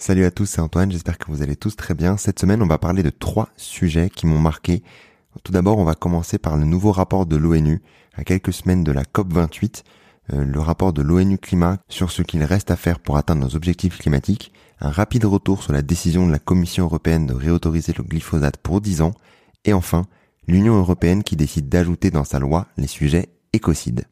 Salut à tous, c'est Antoine, j'espère que vous allez tous très bien. Cette semaine, on va parler de trois sujets qui m'ont marqué. Tout d'abord, on va commencer par le nouveau rapport de l'ONU, à quelques semaines de la COP28, euh, le rapport de l'ONU Climat sur ce qu'il reste à faire pour atteindre nos objectifs climatiques, un rapide retour sur la décision de la Commission européenne de réautoriser le glyphosate pour 10 ans, et enfin, l'Union européenne qui décide d'ajouter dans sa loi les sujets écocides.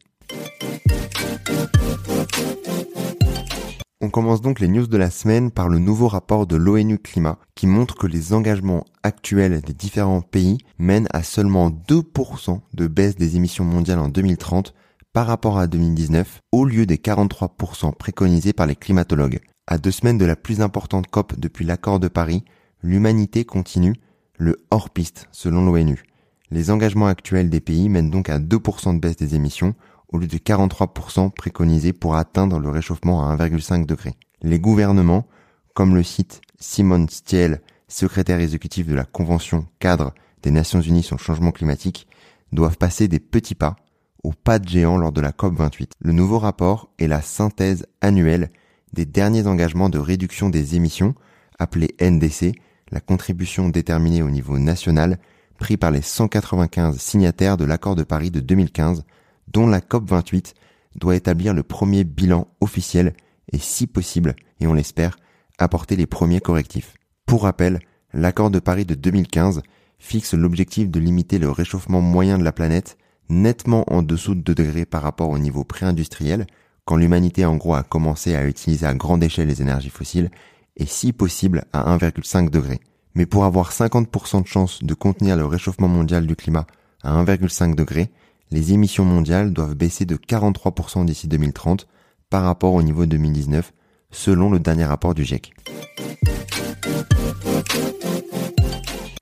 On commence donc les news de la semaine par le nouveau rapport de l'ONU Climat qui montre que les engagements actuels des différents pays mènent à seulement 2% de baisse des émissions mondiales en 2030 par rapport à 2019 au lieu des 43% préconisés par les climatologues. À deux semaines de la plus importante COP depuis l'accord de Paris, l'humanité continue le hors-piste selon l'ONU. Les engagements actuels des pays mènent donc à 2% de baisse des émissions au lieu de 43% préconisés pour atteindre le réchauffement à 1,5 degré. Les gouvernements, comme le cite Simon Stiel, secrétaire exécutif de la Convention cadre des Nations Unies sur le changement climatique, doivent passer des petits pas au pas de géant lors de la COP28. Le nouveau rapport est la synthèse annuelle des derniers engagements de réduction des émissions, appelée NDC, la contribution déterminée au niveau national, pris par les 195 signataires de l'accord de Paris de 2015 dont la COP28 doit établir le premier bilan officiel et si possible, et on l'espère, apporter les premiers correctifs. Pour rappel, l'accord de Paris de 2015 fixe l'objectif de limiter le réchauffement moyen de la planète nettement en dessous de 2 degrés par rapport au niveau pré-industriel, quand l'humanité en gros a commencé à utiliser à grande échelle les énergies fossiles, et si possible à 1,5 degré. Mais pour avoir 50% de chance de contenir le réchauffement mondial du climat à 1,5 degré, les émissions mondiales doivent baisser de 43% d'ici 2030 par rapport au niveau 2019, selon le dernier rapport du GIEC.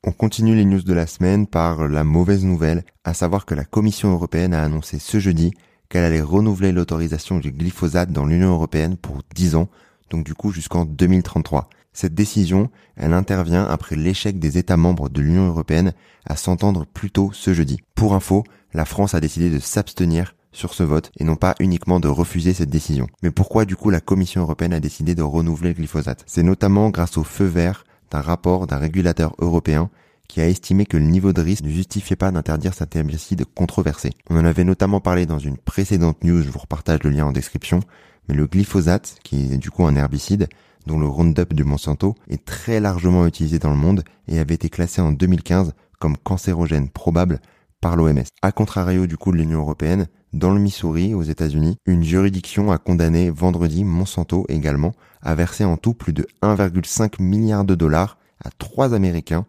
On continue les news de la semaine par la mauvaise nouvelle, à savoir que la Commission européenne a annoncé ce jeudi qu'elle allait renouveler l'autorisation du glyphosate dans l'Union européenne pour 10 ans, donc du coup jusqu'en 2033. Cette décision, elle intervient après l'échec des États membres de l'Union européenne à s'entendre plus tôt ce jeudi. Pour info, la France a décidé de s'abstenir sur ce vote et non pas uniquement de refuser cette décision. Mais pourquoi du coup la Commission européenne a décidé de renouveler le glyphosate? C'est notamment grâce au feu vert d'un rapport d'un régulateur européen qui a estimé que le niveau de risque ne justifiait pas d'interdire cet herbicide controversé. On en avait notamment parlé dans une précédente news, je vous repartage le lien en description, mais le glyphosate, qui est du coup un herbicide, dont le Roundup du Monsanto est très largement utilisé dans le monde et avait été classé en 2015 comme cancérogène probable par l'OMS. A contrario du coup de l'Union européenne, dans le Missouri, aux États-Unis, une juridiction a condamné vendredi Monsanto également à verser en tout plus de 1,5 milliard de dollars à trois Américains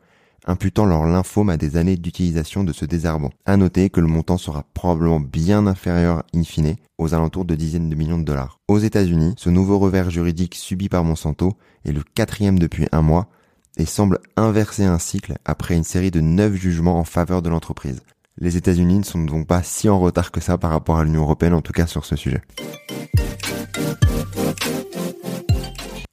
imputant leur lymphome à des années d'utilisation de ce désherbant. À noter que le montant sera probablement bien inférieur in fine, aux alentours de dizaines de millions de dollars. Aux États-Unis, ce nouveau revers juridique subi par Monsanto est le quatrième depuis un mois et semble inverser un cycle après une série de neuf jugements en faveur de l'entreprise. Les États-Unis ne sont donc pas si en retard que ça par rapport à l'Union européenne, en tout cas sur ce sujet.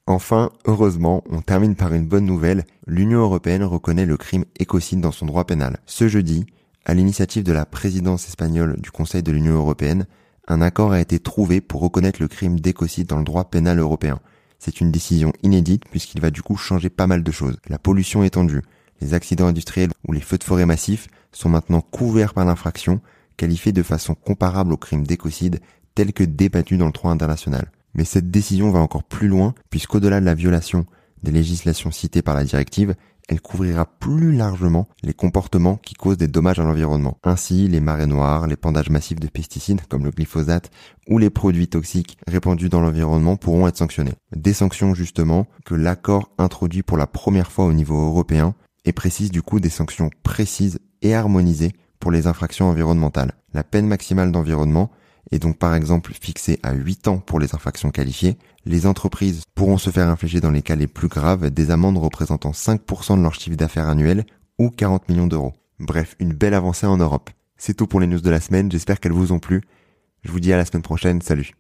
Enfin, heureusement, on termine par une bonne nouvelle. L'Union européenne reconnaît le crime écocide dans son droit pénal. Ce jeudi, à l'initiative de la présidence espagnole du Conseil de l'Union européenne, un accord a été trouvé pour reconnaître le crime d'écocide dans le droit pénal européen. C'est une décision inédite puisqu'il va du coup changer pas mal de choses. La pollution étendue, les accidents industriels ou les feux de forêt massifs sont maintenant couverts par l'infraction, qualifiée de façon comparable au crime d'écocide tel que débattu dans le droit international. Mais cette décision va encore plus loin, puisqu'au-delà de la violation des législations citées par la directive, elle couvrira plus largement les comportements qui causent des dommages à l'environnement. Ainsi, les marées noires, l'épandage massif de pesticides comme le glyphosate ou les produits toxiques répandus dans l'environnement pourront être sanctionnés. Des sanctions justement que l'accord introduit pour la première fois au niveau européen et précise du coup des sanctions précises et harmonisées pour les infractions environnementales. La peine maximale d'environnement est donc par exemple fixée à 8 ans pour les infractions qualifiées. Les entreprises pourront se faire infliger dans les cas les plus graves des amendes représentant 5% de leur chiffre d'affaires annuel ou 40 millions d'euros. Bref, une belle avancée en Europe. C'est tout pour les news de la semaine, j'espère qu'elles vous ont plu. Je vous dis à la semaine prochaine, salut